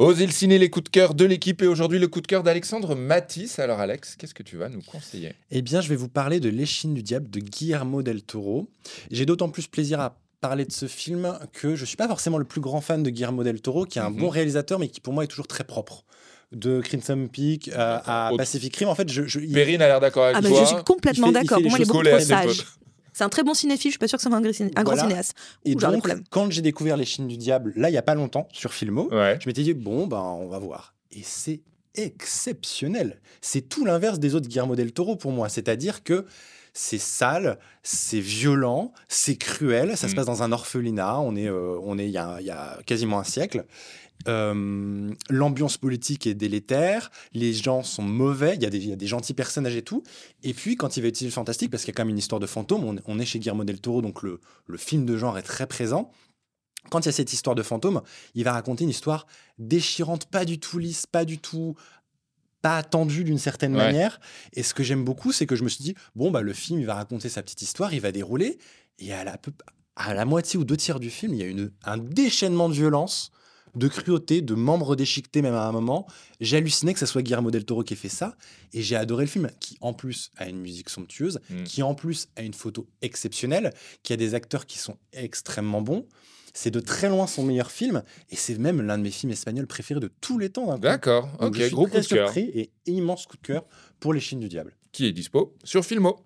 Osez le ciné, les coups de cœur de l'équipe et aujourd'hui le coup de cœur d'Alexandre Matisse. Alors Alex, qu'est-ce que tu vas nous conseiller? Eh bien, je vais vous parler de L'échine du diable de Guillermo del Toro. J'ai d'autant plus plaisir à parler de ce film que je suis pas forcément le plus grand fan de Guillermo del Toro, qui est un Mhm. bon réalisateur, mais qui pour moi est toujours très propre. De Crimson Peak à, Pacific Rim, en fait, je, je- il- Perrine a l'air d'accord avec Ah bah, toi. je suis complètement d'accord. Pour moi, les il est beaucoup trop sage. C'est un très bon cinéphile. Je suis pas sûr que ça soit un, gr- un grand cinéaste. et Ouh, donc, quand j'ai découvert L'échine du diable, là, il y a pas longtemps, sur Filmo, Ouais. je m'étais dit, bon, ben, on va voir. Et c'est exceptionnel. C'est tout l'inverse des autres Guillermo del Toro pour moi. C'est-à-dire que c'est sale, c'est violent, c'est cruel. Ça se Mm. passe dans un orphelinat. On est, euh, on est il y a, il y a quasiment un siècle. Euh, L'ambiance politique est délétère, les gens sont mauvais, il y, a des, il y a des gentils personnages et tout. Et puis, quand il va utiliser le fantastique, parce qu'il y a quand même une histoire de fantôme, on, on est chez Guillermo del Toro, donc le, le film de genre est très présent. Quand il y a cette histoire de fantôme, il va raconter une histoire déchirante, pas du tout lisse, pas du tout pas attendue d'une certaine Ouais. manière. Et ce que j'aime beaucoup, c'est que je me suis dit, bon, bah, le film, il va raconter sa petite histoire, il va dérouler. Et à la, à la moitié ou deux tiers du film, il y a une, un déchaînement de violence, de cruauté, de membres déchiquetés même à un moment. J'ai halluciné que ce soit Guillermo del Toro qui ait fait ça. Et j'ai adoré le film, qui en plus a une musique somptueuse, Mm. qui en plus a une photo exceptionnelle, qui a des acteurs qui sont extrêmement bons. C'est de très loin son meilleur film, et c'est même l'un de mes films espagnols préférés de tous les temps. coup. D'accord, ok, je suis gros très coup de cœur. et immense coup de cœur pour Les Chines du Diable. Qui est dispo sur Filmo.